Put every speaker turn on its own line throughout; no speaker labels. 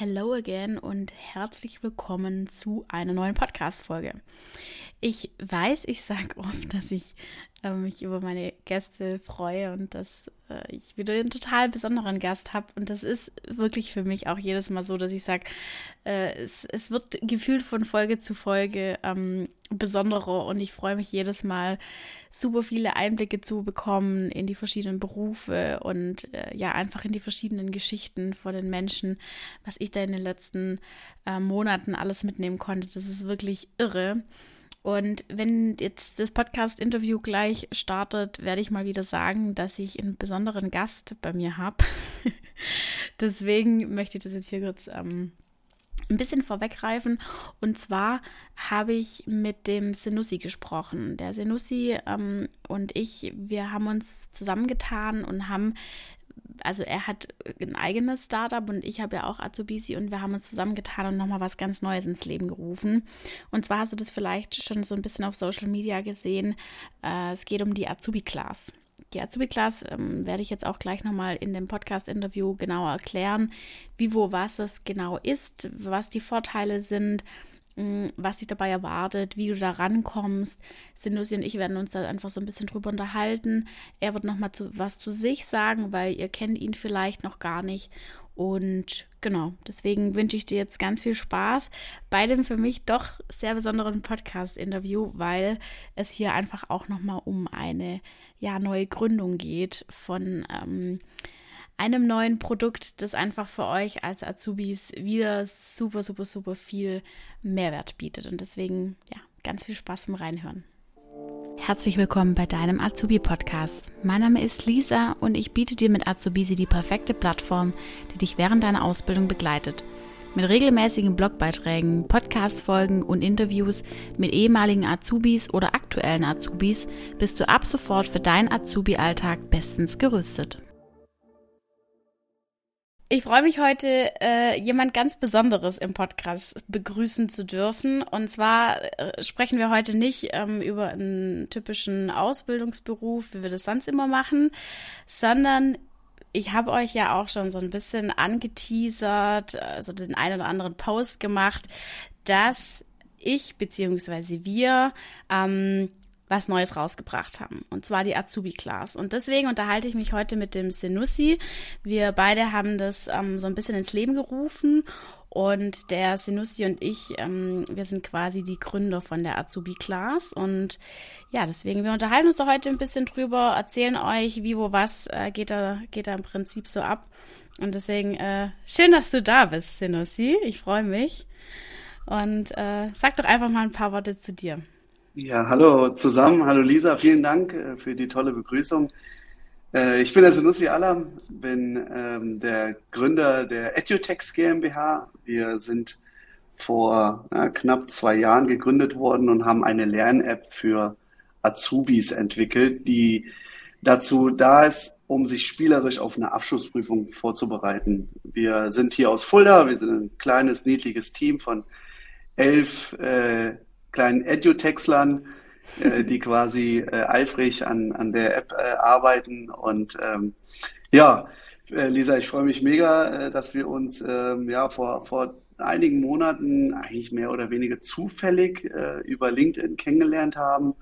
Hello again und herzlich willkommen zu einer neuen Podcast-Folge. Ich weiß, ich sage oft, dass ich äh, mich über meine Gäste freue und dass äh, ich wieder einen total besonderen Gast habe. Und das ist wirklich für mich auch jedes Mal so, dass ich sage, äh, es, es wird gefühlt von Folge zu Folge ähm, besonderer und ich freue mich jedes Mal, super viele Einblicke zu bekommen in die verschiedenen Berufe und äh, ja, einfach in die verschiedenen Geschichten von den Menschen, was ich da in den letzten äh, Monaten alles mitnehmen konnte. Das ist wirklich irre. Und wenn jetzt das Podcast-Interview gleich startet, werde ich mal wieder sagen, dass ich einen besonderen Gast bei mir habe. Deswegen möchte ich das jetzt hier kurz ähm, ein bisschen vorweggreifen. Und zwar habe ich mit dem Senussi gesprochen. Der Senussi ähm, und ich, wir haben uns zusammengetan und haben also er hat ein eigenes Startup und ich habe ja auch Azubisi und wir haben uns zusammengetan und nochmal was ganz Neues ins Leben gerufen. Und zwar hast du das vielleicht schon so ein bisschen auf Social Media gesehen. Äh, es geht um die Azubi-Class. Die Azubi-Class ähm, werde ich jetzt auch gleich nochmal in dem Podcast-Interview genauer erklären, wie, wo, was es genau ist, was die Vorteile sind, was dich dabei erwartet, wie du da rankommst. Sinusi und ich werden uns da einfach so ein bisschen drüber unterhalten. Er wird nochmal zu, was zu sich sagen, weil ihr kennt ihn vielleicht noch gar nicht. Und genau, deswegen wünsche ich dir jetzt ganz viel Spaß bei dem für mich doch sehr besonderen Podcast-Interview, weil es hier einfach auch nochmal um eine ja, neue Gründung geht von ähm, einem neuen Produkt, das einfach für euch als Azubis wieder super, super, super viel Mehrwert bietet. Und deswegen, ja, ganz viel Spaß beim Reinhören. Herzlich willkommen bei deinem Azubi-Podcast. Mein Name ist Lisa und ich biete dir mit Azubisi die perfekte Plattform, die dich während deiner Ausbildung begleitet. Mit regelmäßigen Blogbeiträgen, Podcast-Folgen und Interviews mit ehemaligen Azubis oder aktuellen Azubis bist du ab sofort für deinen Azubi-Alltag bestens gerüstet. Ich freue mich heute, äh, jemand ganz Besonderes im Podcast begrüßen zu dürfen. Und zwar äh, sprechen wir heute nicht ähm, über einen typischen Ausbildungsberuf, wie wir das sonst immer machen, sondern ich habe euch ja auch schon so ein bisschen angeteasert, also den einen oder anderen Post gemacht, dass ich bzw. wir ähm, was Neues rausgebracht haben. Und zwar die Azubi Class. Und deswegen unterhalte ich mich heute mit dem Senussi. Wir beide haben das ähm, so ein bisschen ins Leben gerufen. Und der Senussi und ich, ähm, wir sind quasi die Gründer von der Azubi Class. Und ja, deswegen, wir unterhalten uns da heute ein bisschen drüber, erzählen euch, wie, wo, was äh, geht, da, geht da im Prinzip so ab. Und deswegen, äh, schön, dass du da bist, Senussi. Ich freue mich. Und äh, sag doch einfach mal ein paar Worte zu dir.
Ja, hallo zusammen. Hallo Lisa, vielen Dank äh, für die tolle Begrüßung. Äh, ich bin der Senussi Alam, bin ähm, der Gründer der Edutex GmbH. Wir sind vor na, knapp zwei Jahren gegründet worden und haben eine Lern-App für Azubis entwickelt, die dazu da ist, um sich spielerisch auf eine Abschlussprüfung vorzubereiten. Wir sind hier aus Fulda, wir sind ein kleines, niedliches Team von elf äh, kleinen Edutexlern, äh, die quasi äh, eifrig an, an der App äh, arbeiten. Und ähm, ja, äh, Lisa, ich freue mich mega, äh, dass wir uns ähm, ja vor, vor einigen Monaten eigentlich mehr oder weniger zufällig äh, über LinkedIn kennengelernt haben,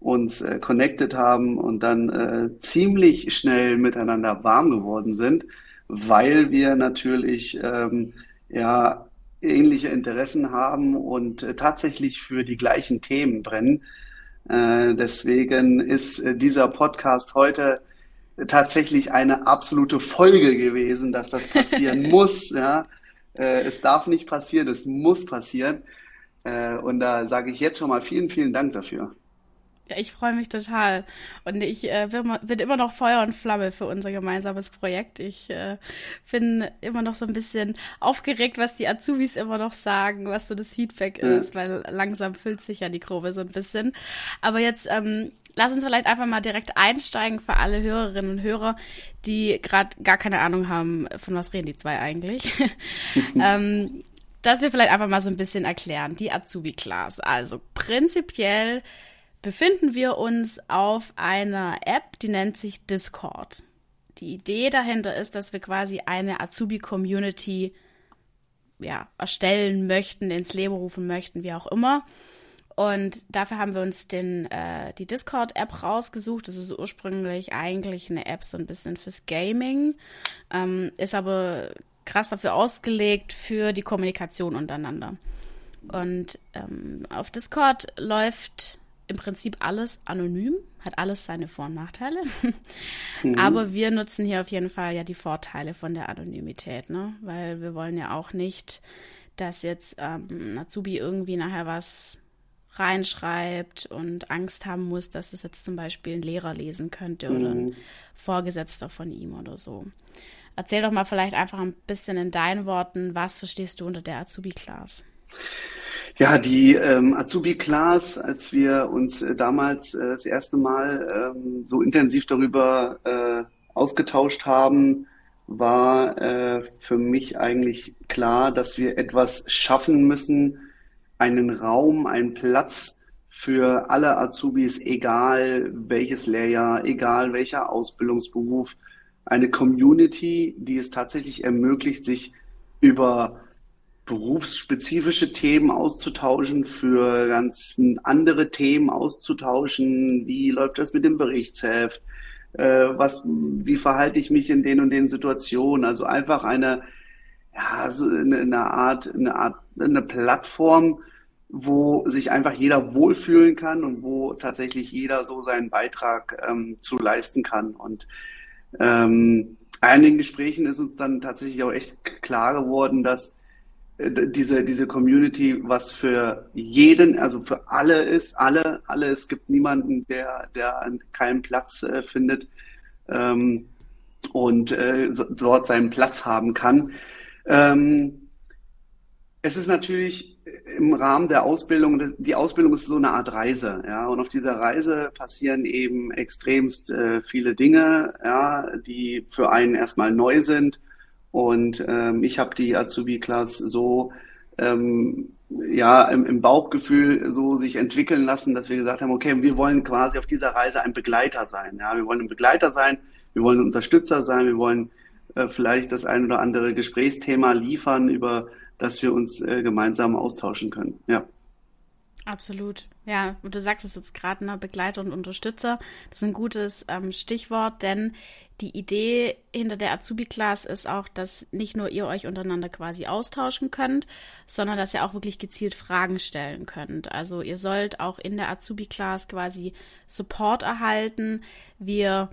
uns äh, connected haben und dann äh, ziemlich schnell miteinander warm geworden sind, weil wir natürlich ähm, ja ähnliche Interessen haben und äh, tatsächlich für die gleichen Themen brennen. Äh, deswegen ist äh, dieser Podcast heute tatsächlich eine absolute Folge gewesen, dass das passieren muss. Ja. Es darf nicht passieren, es muss passieren. Und da sage ich jetzt schon mal vielen, vielen Dank dafür.
Ja, ich freue mich total. Und ich äh, bin immer noch Feuer und Flamme für unser gemeinsames Projekt. Ich äh, bin immer noch so ein bisschen aufgeregt, was die Azubis immer noch sagen, was so das Feedback ja. ist, weil langsam füllt sich ja die Grobe so ein bisschen. Aber jetzt ähm, lass uns vielleicht einfach mal direkt einsteigen für alle Hörerinnen und Hörer, die gerade gar keine Ahnung haben, von was reden die zwei eigentlich. ähm, dass wir vielleicht einfach mal so ein bisschen erklären, die Azubi-Class. Also prinzipiell befinden wir uns auf einer App, die nennt sich Discord. Die Idee dahinter ist, dass wir quasi eine Azubi-Community ja, erstellen möchten, ins Leben rufen möchten, wie auch immer. Und dafür haben wir uns den, äh, die Discord-App rausgesucht. Das ist ursprünglich eigentlich eine App so ein bisschen fürs Gaming, ähm, ist aber krass dafür ausgelegt für die Kommunikation untereinander. Und ähm, auf Discord läuft im Prinzip alles anonym, hat alles seine Vor- und Nachteile. Mhm. Aber wir nutzen hier auf jeden Fall ja die Vorteile von der Anonymität, ne? Weil wir wollen ja auch nicht, dass jetzt ähm, Azubi irgendwie nachher was reinschreibt und Angst haben muss, dass das jetzt zum Beispiel ein Lehrer lesen könnte oder ein mhm. Vorgesetzter von ihm oder so. Erzähl doch mal vielleicht einfach ein bisschen in deinen Worten, was verstehst du unter der Azubi-Class?
Ja, die ähm, Azubi-Class, als wir uns äh, damals äh, das erste Mal ähm, so intensiv darüber äh, ausgetauscht haben, war äh, für mich eigentlich klar, dass wir etwas schaffen müssen, einen Raum, einen Platz für alle Azubis, egal welches Lehrjahr, egal welcher Ausbildungsberuf, eine Community, die es tatsächlich ermöglicht, sich über berufsspezifische Themen auszutauschen, für ganz andere Themen auszutauschen. Wie läuft das mit dem Berichtsheft? Äh, was, wie verhalte ich mich in den und den Situationen? Also einfach eine, ja, so eine, eine Art, eine Art, eine Plattform, wo sich einfach jeder wohlfühlen kann und wo tatsächlich jeder so seinen Beitrag ähm, zu leisten kann. Und ähm, in den Gesprächen ist uns dann tatsächlich auch echt klar geworden, dass diese, diese Community was für jeden, also für alle ist, alle, alle, es gibt niemanden, der, der keinen Platz äh, findet ähm, und äh, dort seinen Platz haben kann. Ähm, es ist natürlich im Rahmen der Ausbildung, die Ausbildung ist so eine Art Reise, ja, und auf dieser Reise passieren eben extremst äh, viele Dinge, ja, die für einen erstmal neu sind. Und ähm, ich habe die Azubi-Class so ähm, ja im, im, Bauchgefühl so sich entwickeln lassen, dass wir gesagt haben, okay, wir wollen quasi auf dieser Reise ein Begleiter sein. Ja, wir wollen ein Begleiter sein, wir wollen ein Unterstützer sein, wir wollen äh, vielleicht das ein oder andere Gesprächsthema liefern über dass wir uns äh, gemeinsam austauschen können. Ja.
Absolut. Ja, und du sagst es jetzt gerade, ne, Begleiter und Unterstützer. Das ist ein gutes ähm, Stichwort, denn die Idee hinter der Azubi-Class ist auch, dass nicht nur ihr euch untereinander quasi austauschen könnt, sondern dass ihr auch wirklich gezielt Fragen stellen könnt. Also ihr sollt auch in der Azubi-Class quasi Support erhalten. Wir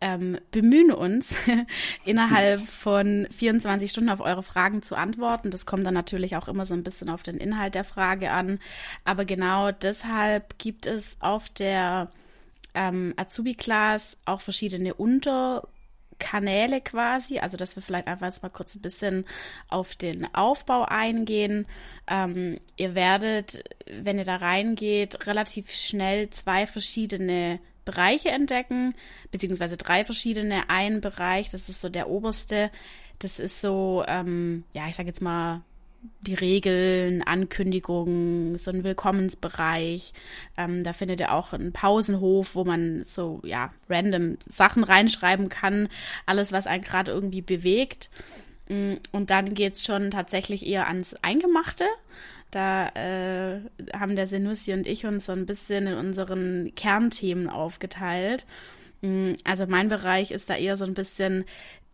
ähm, bemühen uns, innerhalb von 24 Stunden auf eure Fragen zu antworten. Das kommt dann natürlich auch immer so ein bisschen auf den Inhalt der Frage an. Aber genau deshalb gibt es auf der ähm, Azubi-Class auch verschiedene Unterkanäle quasi, also dass wir vielleicht einfach jetzt mal kurz ein bisschen auf den Aufbau eingehen. Ähm, ihr werdet, wenn ihr da reingeht, relativ schnell zwei verschiedene Bereiche entdecken, beziehungsweise drei verschiedene. Ein Bereich, das ist so der oberste, das ist so, ähm, ja, ich sag jetzt mal, die Regeln, Ankündigungen, so ein Willkommensbereich. Ähm, da findet ihr auch einen Pausenhof, wo man so, ja, random Sachen reinschreiben kann. Alles, was einen gerade irgendwie bewegt. Mm, und dann geht es schon tatsächlich eher ans Eingemachte. Da äh, haben der Senussi und ich uns so ein bisschen in unseren Kernthemen aufgeteilt. Mm, also mein Bereich ist da eher so ein bisschen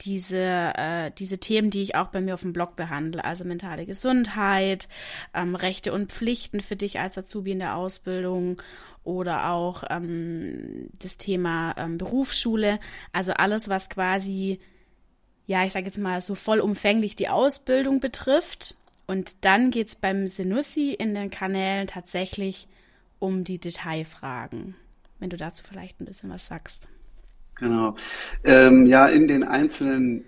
diese, äh, diese Themen, die ich auch bei mir auf dem Blog behandle, also mentale Gesundheit, ähm, Rechte und Pflichten für dich als Azubi in der Ausbildung oder auch ähm, das Thema ähm, Berufsschule, also alles, was quasi, ja, ich sage jetzt mal so vollumfänglich die Ausbildung betrifft und dann geht es beim Senussi in den Kanälen tatsächlich um die Detailfragen. Wenn du dazu vielleicht ein bisschen was sagst.
Genau. Ähm, ja, in den einzelnen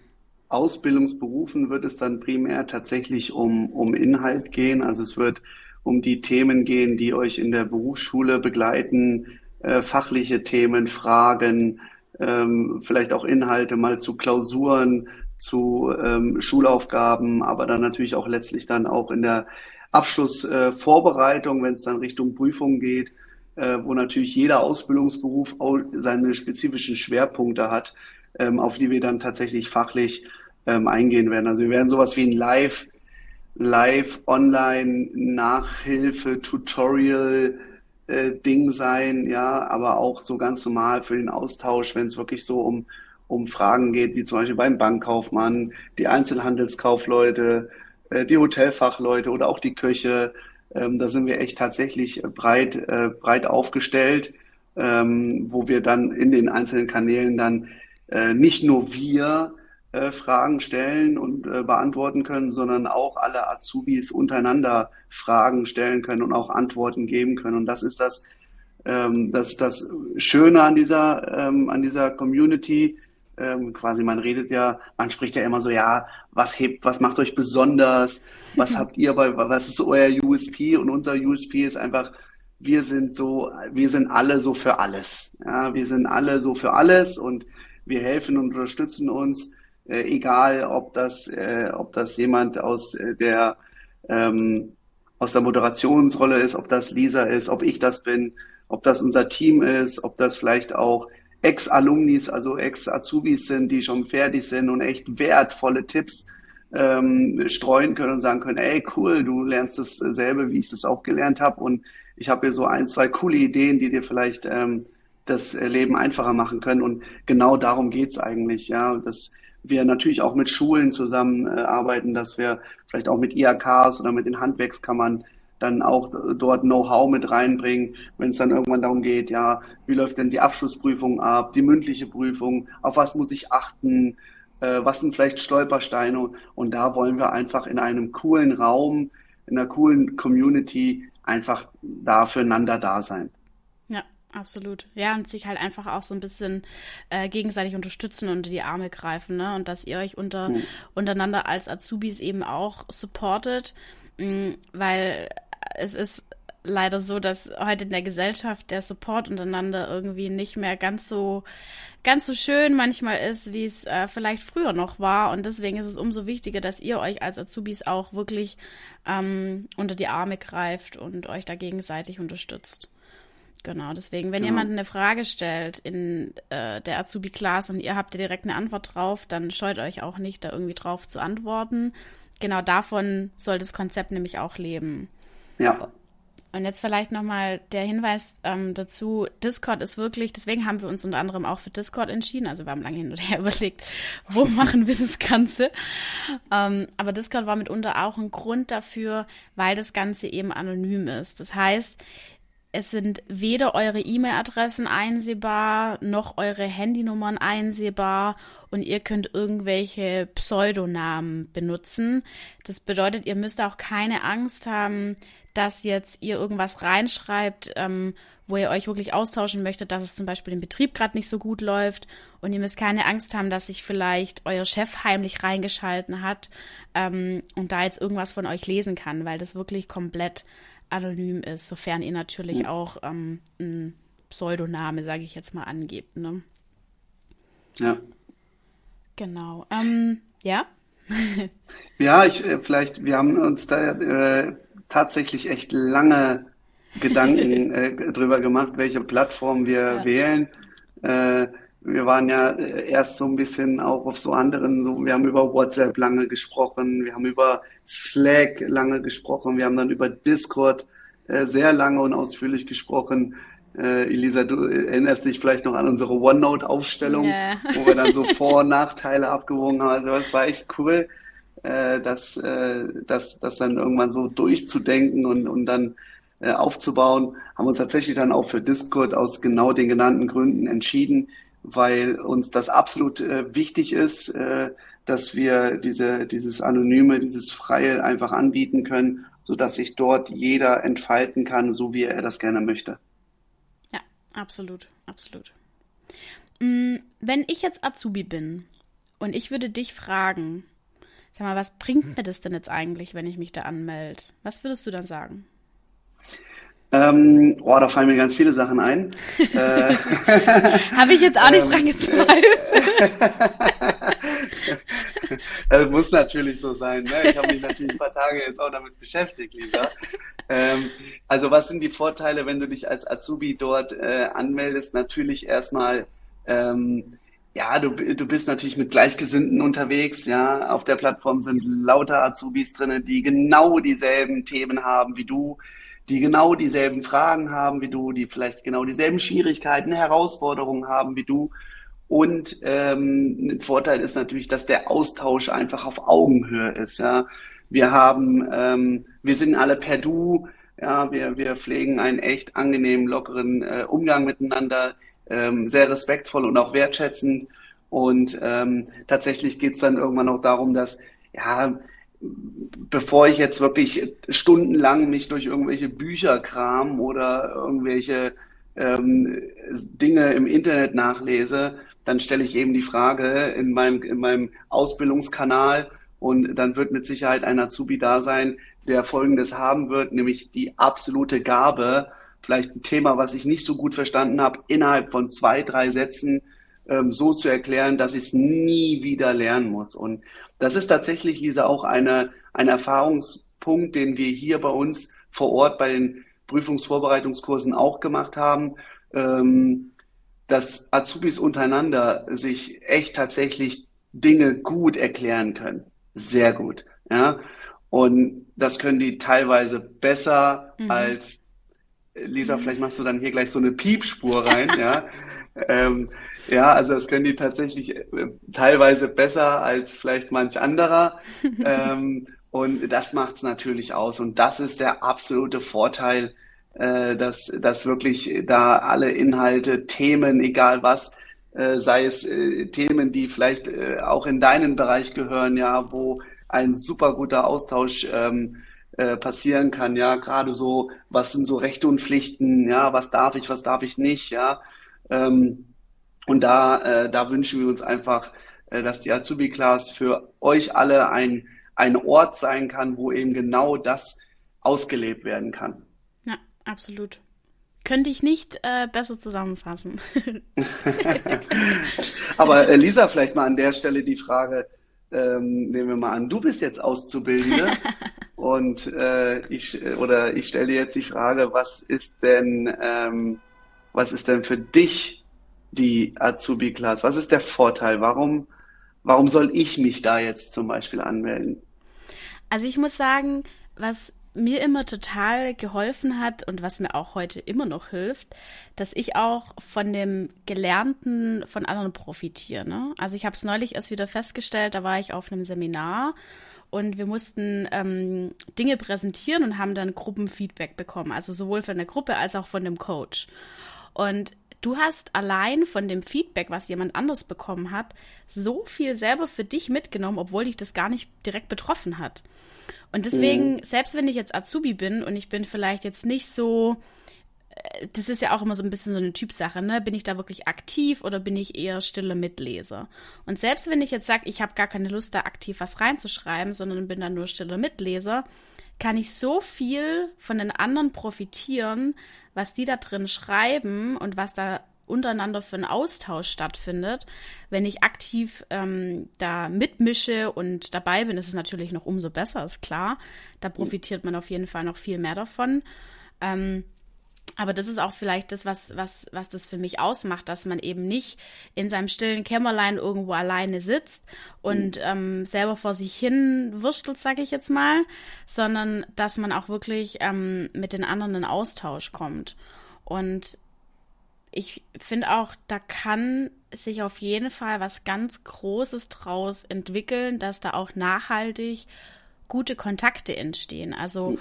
Ausbildungsberufen wird es dann primär tatsächlich um, um Inhalt gehen. Also es wird um die Themen gehen, die euch in der Berufsschule begleiten, äh, fachliche Themen, Fragen, ähm, vielleicht auch Inhalte mal zu Klausuren, zu ähm, Schulaufgaben, aber dann natürlich auch letztlich dann auch in der Abschlussvorbereitung, äh, wenn es dann Richtung Prüfung geht, äh, wo natürlich jeder Ausbildungsberuf auch seine spezifischen Schwerpunkte hat, ähm, auf die wir dann tatsächlich fachlich ähm, eingehen werden. Also wir werden sowas wie ein Live live, online, Nachhilfe, Tutorial, äh, Ding sein, ja, aber auch so ganz normal für den Austausch, wenn es wirklich so um, um Fragen geht, wie zum Beispiel beim Bankkaufmann, die Einzelhandelskaufleute, äh, die Hotelfachleute oder auch die Köche. Ähm, da sind wir echt tatsächlich breit, äh, breit aufgestellt, ähm, wo wir dann in den einzelnen Kanälen dann äh, nicht nur wir äh, Fragen stellen und äh, beantworten können, sondern auch alle Azubis untereinander Fragen stellen können und auch Antworten geben können. Und das ist das, ähm, das, das Schöne an dieser, ähm, an dieser Community. Ähm, quasi, man redet ja, man spricht ja immer so, ja, was hebt, was macht euch besonders? Was habt ihr bei, was ist euer USP? Und unser USP ist einfach, wir sind so, wir sind alle so für alles. Ja, wir sind alle so für alles und wir helfen und unterstützen uns äh, egal ob das, äh, ob das jemand aus äh, der ähm, aus der Moderationsrolle ist, ob das Lisa ist, ob ich das bin, ob das unser Team ist, ob das vielleicht auch Ex-Alumnis, also Ex-Azubis sind, die schon fertig sind und echt wertvolle Tipps ähm, streuen können und sagen können, ey, cool, du lernst dasselbe, wie ich das auch gelernt habe und ich habe hier so ein, zwei coole Ideen, die dir vielleicht ähm, das Leben einfacher machen können. Und genau darum geht's eigentlich, ja, das wir natürlich auch mit Schulen zusammenarbeiten, dass wir vielleicht auch mit IHKs oder mit den Handwerkskammern dann auch dort Know-how mit reinbringen, wenn es dann irgendwann darum geht, ja, wie läuft denn die Abschlussprüfung ab, die mündliche Prüfung, auf was muss ich achten, äh, was sind vielleicht Stolpersteine und da wollen wir einfach in einem coolen Raum, in einer coolen Community einfach da füreinander da sein.
Absolut. Ja, und sich halt einfach auch so ein bisschen äh, gegenseitig unterstützen und die Arme greifen, ne? Und dass ihr euch unter, mhm. untereinander als Azubis eben auch supportet, mh, mm, weil es ist leider so, dass heute in der Gesellschaft der Support untereinander irgendwie nicht mehr ganz so ganz so schön manchmal ist, wie es äh, vielleicht früher noch war. Und deswegen ist es umso wichtiger, dass ihr euch als Azubis auch wirklich ähm, unter die Arme greift und euch da gegenseitig unterstützt. Genau, deswegen, wenn genau. jemand eine Frage stellt in äh, der Azubi-Class und ihr habt ja direkt eine Antwort drauf, dann scheut euch auch nicht, da irgendwie drauf zu antworten. Genau davon soll das Konzept nämlich auch leben.
Ja.
Und jetzt vielleicht nochmal der Hinweis ähm, dazu, Discord ist wirklich, deswegen haben wir uns unter anderem auch für Discord entschieden. Also wir haben lange hin und her überlegt, wo machen wir das Ganze. Ähm, aber Discord war mitunter auch ein Grund dafür, weil das Ganze eben anonym ist. Das heißt, es sind weder eure E-Mail-Adressen einsehbar, noch eure Handynummern einsehbar und ihr könnt irgendwelche Pseudonamen benutzen. Das bedeutet, ihr müsst auch keine Angst haben, dass jetzt ihr irgendwas reinschreibt, ähm, wo ihr euch wirklich austauschen möchtet, dass es zum Beispiel im Betrieb gerade nicht so gut läuft und ihr müsst keine Angst haben, dass sich vielleicht euer Chef heimlich reingeschalten hat ähm, und da jetzt irgendwas von euch lesen kann, weil das wirklich komplett anonym ist, sofern ihr natürlich auch ähm, einen Pseudoname, sage ich jetzt mal, angebt. Ne?
Ja.
Genau. Ähm, ja?
ja, ich äh, vielleicht, wir haben uns da äh, tatsächlich echt lange Gedanken äh, drüber gemacht, welche Plattform wir ja. wählen. Äh, wir waren ja äh, erst so ein bisschen auch auf so anderen, so, wir haben über WhatsApp lange gesprochen, wir haben über Slack lange gesprochen, wir haben dann über Discord äh, sehr lange und ausführlich gesprochen. Äh, Elisa, du erinnerst dich vielleicht noch an unsere OneNote-Aufstellung, yeah. wo wir dann so Vor- und Nachteile abgewogen haben. Also das war echt cool, äh, das, äh, das, das dann irgendwann so durchzudenken und, und dann äh, aufzubauen. Haben uns tatsächlich dann auch für Discord aus genau den genannten Gründen entschieden weil uns das absolut äh, wichtig ist, äh, dass wir diese, dieses Anonyme, dieses Freie einfach anbieten können, sodass sich dort jeder entfalten kann, so wie er das gerne möchte.
Ja, absolut, absolut. Mm, wenn ich jetzt Azubi bin und ich würde dich fragen, sag mal, was bringt mir das denn jetzt eigentlich, wenn ich mich da anmelde? Was würdest du dann sagen?
Ähm, oh, da fallen mir ganz viele Sachen ein.
äh, Habe ich jetzt auch nicht ähm, dran gezweifelt.
das muss natürlich so sein. Ne? Ich habe mich natürlich ein paar Tage jetzt auch damit beschäftigt, Lisa. Ähm, also was sind die Vorteile, wenn du dich als Azubi dort äh, anmeldest? Natürlich erstmal ähm, ja, du, du bist natürlich mit Gleichgesinnten unterwegs, ja. Auf der Plattform sind lauter Azubis drin, die genau dieselben Themen haben wie du, die genau dieselben Fragen haben wie du, die vielleicht genau dieselben Schwierigkeiten, Herausforderungen haben wie du. Und ähm, ein Vorteil ist natürlich, dass der Austausch einfach auf Augenhöhe ist. Ja, wir haben, ähm, wir sind alle per Du. Ja, wir, wir pflegen einen echt angenehmen, lockeren äh, Umgang miteinander, ähm, sehr respektvoll und auch wertschätzend. Und ähm, tatsächlich geht's dann irgendwann auch darum, dass ja bevor ich jetzt wirklich stundenlang mich durch irgendwelche Bücher kram oder irgendwelche ähm, Dinge im Internet nachlese, dann stelle ich eben die Frage in meinem, in meinem Ausbildungskanal und dann wird mit Sicherheit ein Azubi da sein, der Folgendes haben wird, nämlich die absolute Gabe, vielleicht ein Thema, was ich nicht so gut verstanden habe, innerhalb von zwei, drei Sätzen ähm, so zu erklären, dass ich es nie wieder lernen muss. Und das ist tatsächlich, Lisa, auch eine, ein Erfahrungspunkt, den wir hier bei uns vor Ort bei den Prüfungsvorbereitungskursen auch gemacht haben, ähm, dass Azubis untereinander sich echt tatsächlich Dinge gut erklären können. Sehr gut. Ja. Und das können die teilweise besser mhm. als Lisa, vielleicht machst du dann hier gleich so eine Piepspur rein, ja. Ähm, ja, also das können die tatsächlich äh, teilweise besser als vielleicht manch anderer. ähm, und das macht es natürlich aus. Und das ist der absolute Vorteil, äh, dass, dass wirklich da alle Inhalte, Themen, egal was, äh, sei es äh, Themen, die vielleicht äh, auch in deinen Bereich gehören, ja, wo ein super guter Austausch ähm, äh, passieren kann, ja, gerade so, was sind so Rechte und Pflichten, ja, was darf ich, was darf ich nicht, ja, ähm, und da, äh, da wünschen wir uns einfach, äh, dass die Azubi-Class für euch alle ein, ein Ort sein kann, wo eben genau das ausgelebt werden kann.
Ja, absolut. Könnte ich nicht äh, besser zusammenfassen.
Aber äh, Lisa, vielleicht mal an der Stelle die Frage, ähm, nehmen wir mal an, du bist jetzt Auszubildende und äh, ich oder ich stelle jetzt die Frage, was ist denn ähm, was ist denn für dich die Azubi-Class? Was ist der Vorteil? Warum, warum soll ich mich da jetzt zum Beispiel anmelden?
Also ich muss sagen, was mir immer total geholfen hat und was mir auch heute immer noch hilft, dass ich auch von dem Gelernten von anderen profitiere. Ne? Also ich habe es neulich erst wieder festgestellt, da war ich auf einem Seminar und wir mussten ähm, Dinge präsentieren und haben dann Gruppenfeedback bekommen, also sowohl von der Gruppe als auch von dem Coach. Und du hast allein von dem Feedback, was jemand anderes bekommen hat, so viel selber für dich mitgenommen, obwohl dich das gar nicht direkt betroffen hat. Und deswegen, mhm. selbst wenn ich jetzt Azubi bin und ich bin vielleicht jetzt nicht so, äh, das ist ja auch immer so ein bisschen so eine Typsache, ne? Bin ich da wirklich aktiv oder bin ich eher stille Mitleser? Und selbst wenn ich jetzt sage, ich habe gar keine Lust, da aktiv was reinzuschreiben, sondern bin da nur stille Mitleser, kann ich so viel von den anderen profitieren, was die da drin schreiben und was da untereinander für einen Austausch stattfindet. Wenn ich aktiv ähm, da mitmische und dabei bin, ist es natürlich noch umso besser, ist klar. Da profitiert man auf jeden Fall noch viel mehr davon. Ähm, aber das ist auch vielleicht das, was, was, was das für mich ausmacht, dass man eben nicht in seinem stillen Kämmerlein irgendwo alleine sitzt und mhm. ähm, selber vor sich hin wurstelt, sage ich jetzt mal, sondern dass man auch wirklich ähm, mit den anderen in Austausch kommt. Und ich finde auch, da kann sich auf jeden Fall was ganz Großes draus entwickeln, dass da auch nachhaltig gute Kontakte entstehen. Also mhm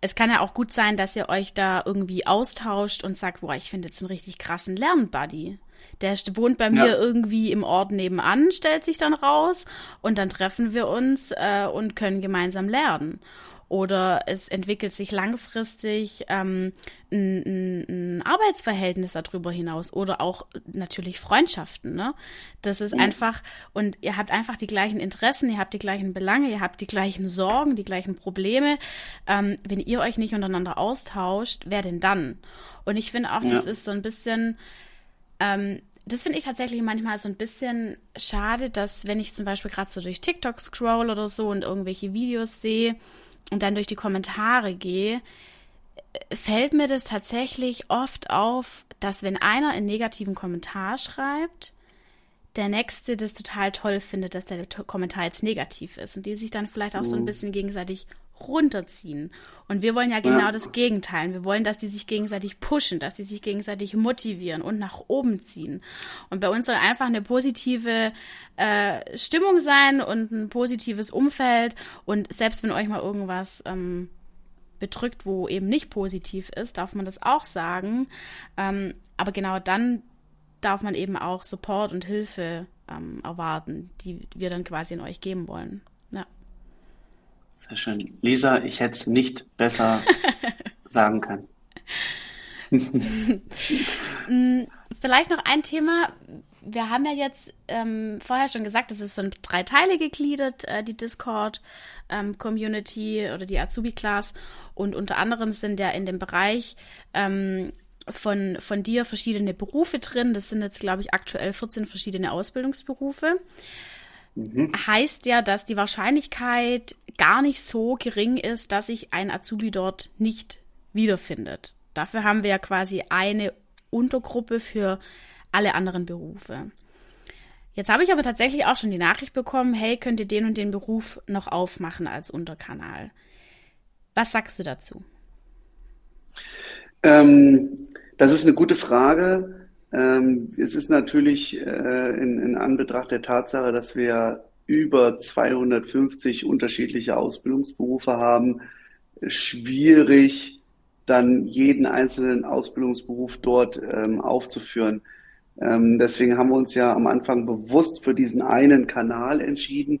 es kann ja auch gut sein, dass ihr euch da irgendwie austauscht und sagt, boah, ich finde jetzt einen richtig krassen Lernbuddy. Der wohnt bei mir ja. irgendwie im Ort nebenan, stellt sich dann raus und dann treffen wir uns äh, und können gemeinsam lernen oder es entwickelt sich langfristig ähm, ein, ein, Arbeitsverhältnis darüber hinaus oder auch natürlich Freundschaften. Ne? Das ist ja. einfach, und ihr habt einfach die gleichen Interessen, ihr habt die gleichen Belange, ihr habt die gleichen Sorgen, die gleichen Probleme. Ähm, wenn ihr euch nicht untereinander austauscht, wer denn dann? Und ich finde auch, ja. das ist so ein bisschen. Ähm, das finde ich tatsächlich manchmal so ein bisschen schade, dass wenn ich zum Beispiel gerade so durch TikTok scroll oder so und irgendwelche Videos sehe, und dann durch die Kommentare gehe, fällt mir das tatsächlich oft auf, dass wenn einer einen negativen Kommentar schreibt, der Nächste das total toll findet, dass der Kommentar jetzt negativ ist und die sich dann vielleicht auch so ein mhm. bisschen gegenseitig runterziehen. Und wir wollen ja genau ja. das Gegenteil. Wir wollen, dass die sich gegenseitig pushen, dass die sich gegenseitig motivieren und nach oben ziehen. Und bei uns soll einfach eine positive äh, Stimmung sein und ein positives Umfeld. Und selbst wenn euch mal irgendwas ähm, bedrückt, wo eben nicht positiv ist, darf man das auch sagen. Ähm, aber genau dann darf man eben auch Support und Hilfe ähm, erwarten, die wir dann quasi in euch geben wollen.
Sehr schön. Lisa, ich hätte es nicht besser sagen können.
Mm, vielleicht noch ein Thema. Wir haben ja jetzt ähm, vorher schon gesagt, es ist so in drei Teile gegliedert, äh, die Discord-Community ähm, oder die Azubi-Class. Und unter anderem sind ja in dem Bereich ähm, von, von dir verschiedene Berufe drin. Das sind jetzt, glaube ich, aktuell 14 verschiedene Ausbildungsberufe. Mhm. Heißt ja, dass die Wahrscheinlichkeit gar nicht so gering ist, dass sich ein Azubi dort nicht wiederfindet. Dafür haben wir ja quasi eine Untergruppe für alle anderen Berufe. Jetzt habe ich aber tatsächlich auch schon die Nachricht bekommen, hey, könnt ihr den und den Beruf noch aufmachen als Unterkanal? Was sagst du dazu?
Ähm, das ist eine gute Frage. Ähm, es ist natürlich äh, in, in Anbetracht der Tatsache, dass wir über 250 unterschiedliche Ausbildungsberufe haben, schwierig, dann jeden einzelnen Ausbildungsberuf dort ähm, aufzuführen. Ähm, deswegen haben wir uns ja am Anfang bewusst für diesen einen Kanal entschieden.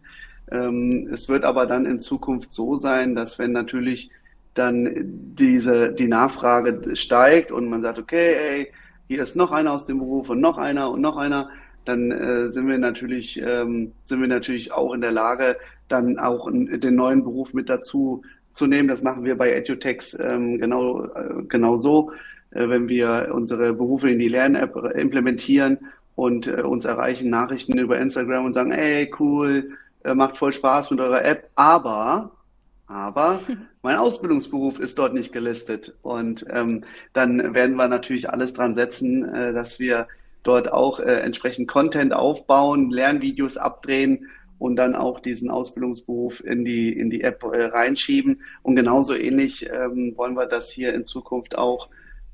Ähm, es wird aber dann in Zukunft so sein, dass wenn natürlich dann diese, die Nachfrage steigt und man sagt, okay, ey, hier ist noch einer aus dem Beruf und noch einer und noch einer, dann äh, sind wir natürlich, ähm, sind wir natürlich auch in der Lage, dann auch in, den neuen Beruf mit dazu zu nehmen. Das machen wir bei EduTex ähm, genau, äh, genau so, äh, wenn wir unsere Berufe in die Lern-App implementieren und äh, uns erreichen Nachrichten über Instagram und sagen, ey, cool, äh, macht voll Spaß mit eurer App, aber aber mein Ausbildungsberuf ist dort nicht gelistet. Und ähm, dann werden wir natürlich alles dran setzen, äh, dass wir dort auch äh, entsprechend Content aufbauen, Lernvideos abdrehen und dann auch diesen Ausbildungsberuf in die, in die App äh, reinschieben. Und genauso ähnlich ähm, wollen wir das hier in Zukunft auch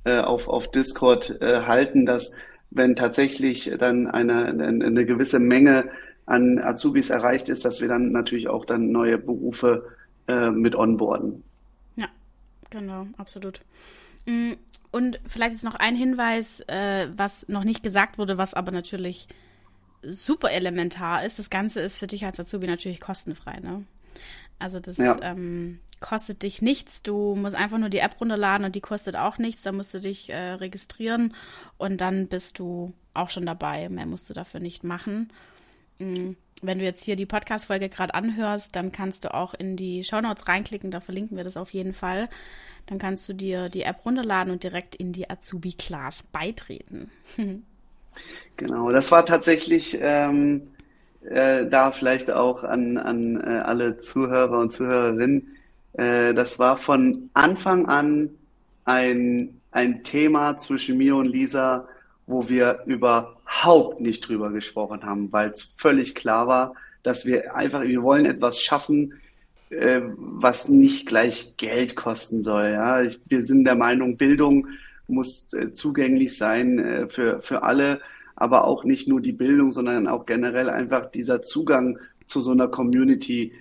äh, auf, auf Discord äh, halten, dass wenn tatsächlich dann eine, eine, eine gewisse Menge an Azubis erreicht ist, dass wir dann natürlich auch dann neue Berufe äh, mit onboarden.
Ja, genau, absolut. Mm, und vielleicht jetzt noch ein Hinweis, äh, was noch nicht gesagt wurde, was aber natürlich super elementar ist. Das Ganze ist für dich als Azubi natürlich kostenfrei. Ne? Also das ja. ähm, kostet dich nichts. Du musst einfach nur die App runterladen und die kostet auch nichts. Da musst du dich äh, registrieren und dann bist du auch schon dabei. Mehr musst du dafür nicht machen. Mhm wenn du jetzt hier die Podcast-Folge gerade anhörst, dann kannst du auch in die Shownotes reinklicken, da verlinken wir das auf jeden Fall. Dann kannst du dir die App runterladen und direkt in die Azubi-Class beitreten.
genau, das war tatsächlich ähm, äh, da vielleicht auch an, an äh, alle Zuhörer und Zuhörerinnen. Äh, das war von Anfang an ein, ein Thema zwischen mir und Lisa, wo wir überhaupt nicht drüber gesprochen haben, weil es völlig klar war, dass wir einfach, wir wollen etwas schaffen, äh, was nicht gleich Geld kosten soll. Ja? Ich, wir sind der Meinung, Bildung muss äh, zugänglich sein äh, für, für alle, aber auch nicht nur die Bildung, sondern auch generell einfach dieser Zugang zu so einer Community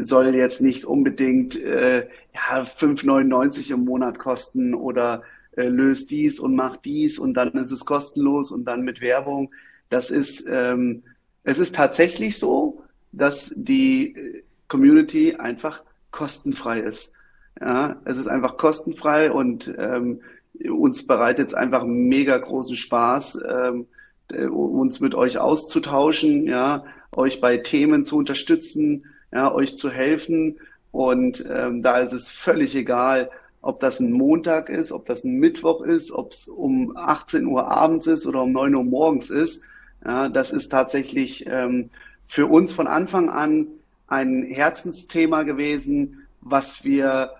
soll jetzt nicht unbedingt äh, ja, 5,99 im Monat kosten oder äh, löst dies und macht dies und dann ist es kostenlos und dann mit Werbung. Das ist, ähm, es ist tatsächlich so, dass die Community einfach kostenfrei ist. Ja, es ist einfach kostenfrei und ähm, uns bereitet es einfach mega großen Spaß, ähm, äh, uns mit euch auszutauschen, ja, euch bei Themen zu unterstützen, ja, euch zu helfen. Und ähm, da ist es völlig egal, ob das ein Montag ist, ob das ein Mittwoch ist, ob es um 18 Uhr abends ist oder um 9 Uhr morgens ist. Ja, das ist tatsächlich ähm, für uns von Anfang an ein Herzensthema gewesen, was wir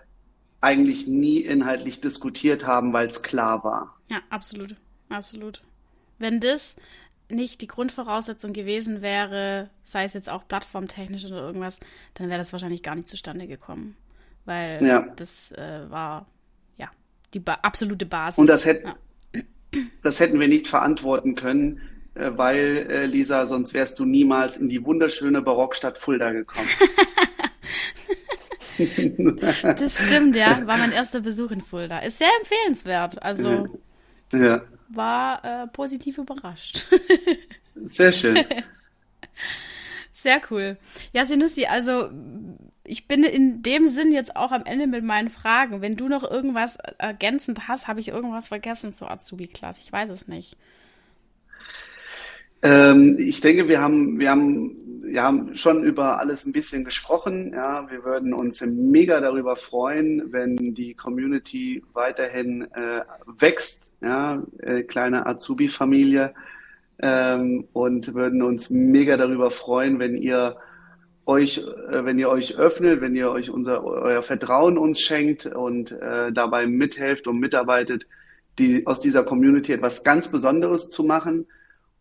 eigentlich nie inhaltlich diskutiert haben, weil es klar war.
Ja, absolut, absolut. Wenn das nicht die Grundvoraussetzung gewesen wäre, sei es jetzt auch plattformtechnisch oder irgendwas, dann wäre das wahrscheinlich gar nicht zustande gekommen. Weil ja. das äh, war ja die ba absolute Basis.
Und das, hätt, ja. das hätten wir nicht verantworten können, äh, weil, äh, Lisa, sonst wärst du niemals in die wunderschöne Barockstadt Fulda gekommen.
das stimmt, ja. War mein erster Besuch in Fulda. Ist sehr empfehlenswert. Also ja. war äh, positiv überrascht.
sehr schön.
Sehr cool. Ja, Sinussi, also ich bin in dem Sinn jetzt auch am Ende mit meinen Fragen. Wenn du noch irgendwas ergänzend hast, habe ich irgendwas vergessen zur Azubi-Klasse. Ich weiß es nicht.
Ähm, ich denke, wir haben, wir haben, wir haben schon über alles ein bisschen gesprochen. Ja, wir würden uns mega darüber freuen, wenn die Community weiterhin äh, wächst. Ja, äh, kleine Azubi-Familie. Ähm, und würden uns mega darüber freuen, wenn ihr euch, äh, wenn ihr euch öffnet, wenn ihr euch unser, euer Vertrauen uns schenkt und äh, dabei mithelft und mitarbeitet, die, aus dieser Community etwas ganz Besonderes zu machen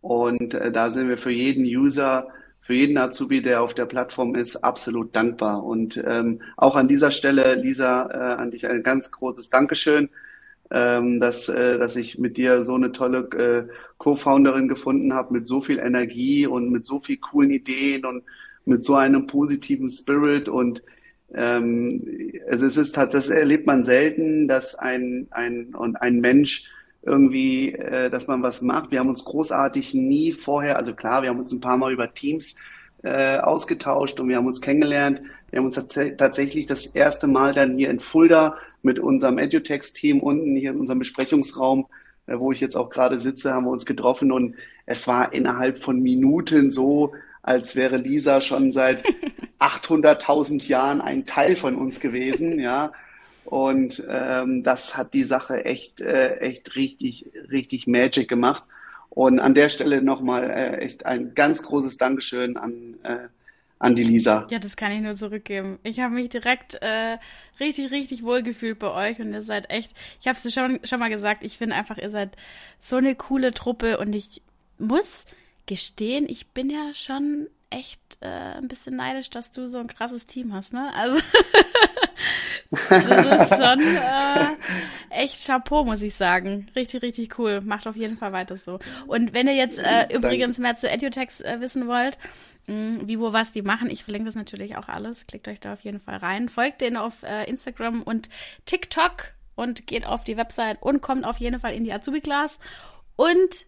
und äh, da sind wir für jeden User, für jeden Azubi, der auf der Plattform ist, absolut dankbar. Und ähm, auch an dieser Stelle, Lisa, äh, an dich ein ganz großes Dankeschön, ähm, dass, äh, dass ich mit dir so eine tolle äh, Co-Founderin gefunden habe, mit so viel Energie und mit so viel coolen Ideen und mit so einem positiven Spirit. Und ähm, also es ist das erlebt man selten, dass ein, ein, und ein Mensch irgendwie, äh, dass man was macht. Wir haben uns großartig nie vorher, also klar, wir haben uns ein paar Mal über Teams äh, ausgetauscht und wir haben uns kennengelernt. Wir haben uns tats tatsächlich das erste Mal dann hier in Fulda mit unserem Edutex-Team unten hier in unserem Besprechungsraum, äh, wo ich jetzt auch gerade sitze, haben wir uns getroffen und es war innerhalb von Minuten so, als wäre Lisa schon seit 800.000 Jahren ein Teil von uns gewesen, ja. Und ähm, das hat die Sache echt, äh, echt richtig, richtig Magic gemacht. Und an der Stelle nochmal äh, echt ein ganz großes Dankeschön an, äh, an die Lisa.
Ja, das kann ich nur zurückgeben. Ich habe mich direkt äh, richtig, richtig wohl gefühlt bei euch und ihr seid echt, ich habe es schon, schon mal gesagt, ich finde einfach, ihr seid so eine coole Truppe und ich muss gestehen, ich bin ja schon echt äh, ein bisschen neidisch, dass du so ein krasses Team hast, ne? Also das ist schon äh, echt Chapeau, muss ich sagen. Richtig, richtig cool. Macht auf jeden Fall weiter so. Und wenn ihr jetzt äh, übrigens mehr zu Edutex äh, wissen wollt, mh, hm, wie, wo, was die machen, ich verlinke das natürlich auch alles. Klickt euch da auf jeden Fall rein. Folgt denen auf äh, Instagram und TikTok und geht auf die Website und kommt auf jeden Fall in die Azubi-Class und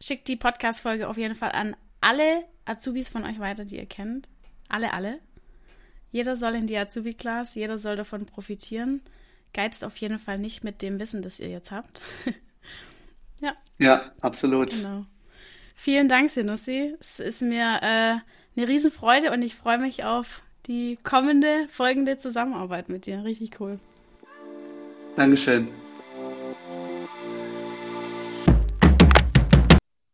schickt die Podcast-Folge auf jeden Fall an alle Azubis von euch weiter, die ihr kennt. Alle, alle. Jeder soll in die Azubi-Class, jeder soll davon profitieren. Geizt auf jeden Fall nicht mit dem Wissen, das ihr jetzt habt.
ja. Ja, absolut. Genau.
Vielen Dank, Sinussi. Es ist mir äh, eine Riesenfreude und ich freue mich auf die kommende, folgende Zusammenarbeit mit dir. Richtig cool.
Dankeschön.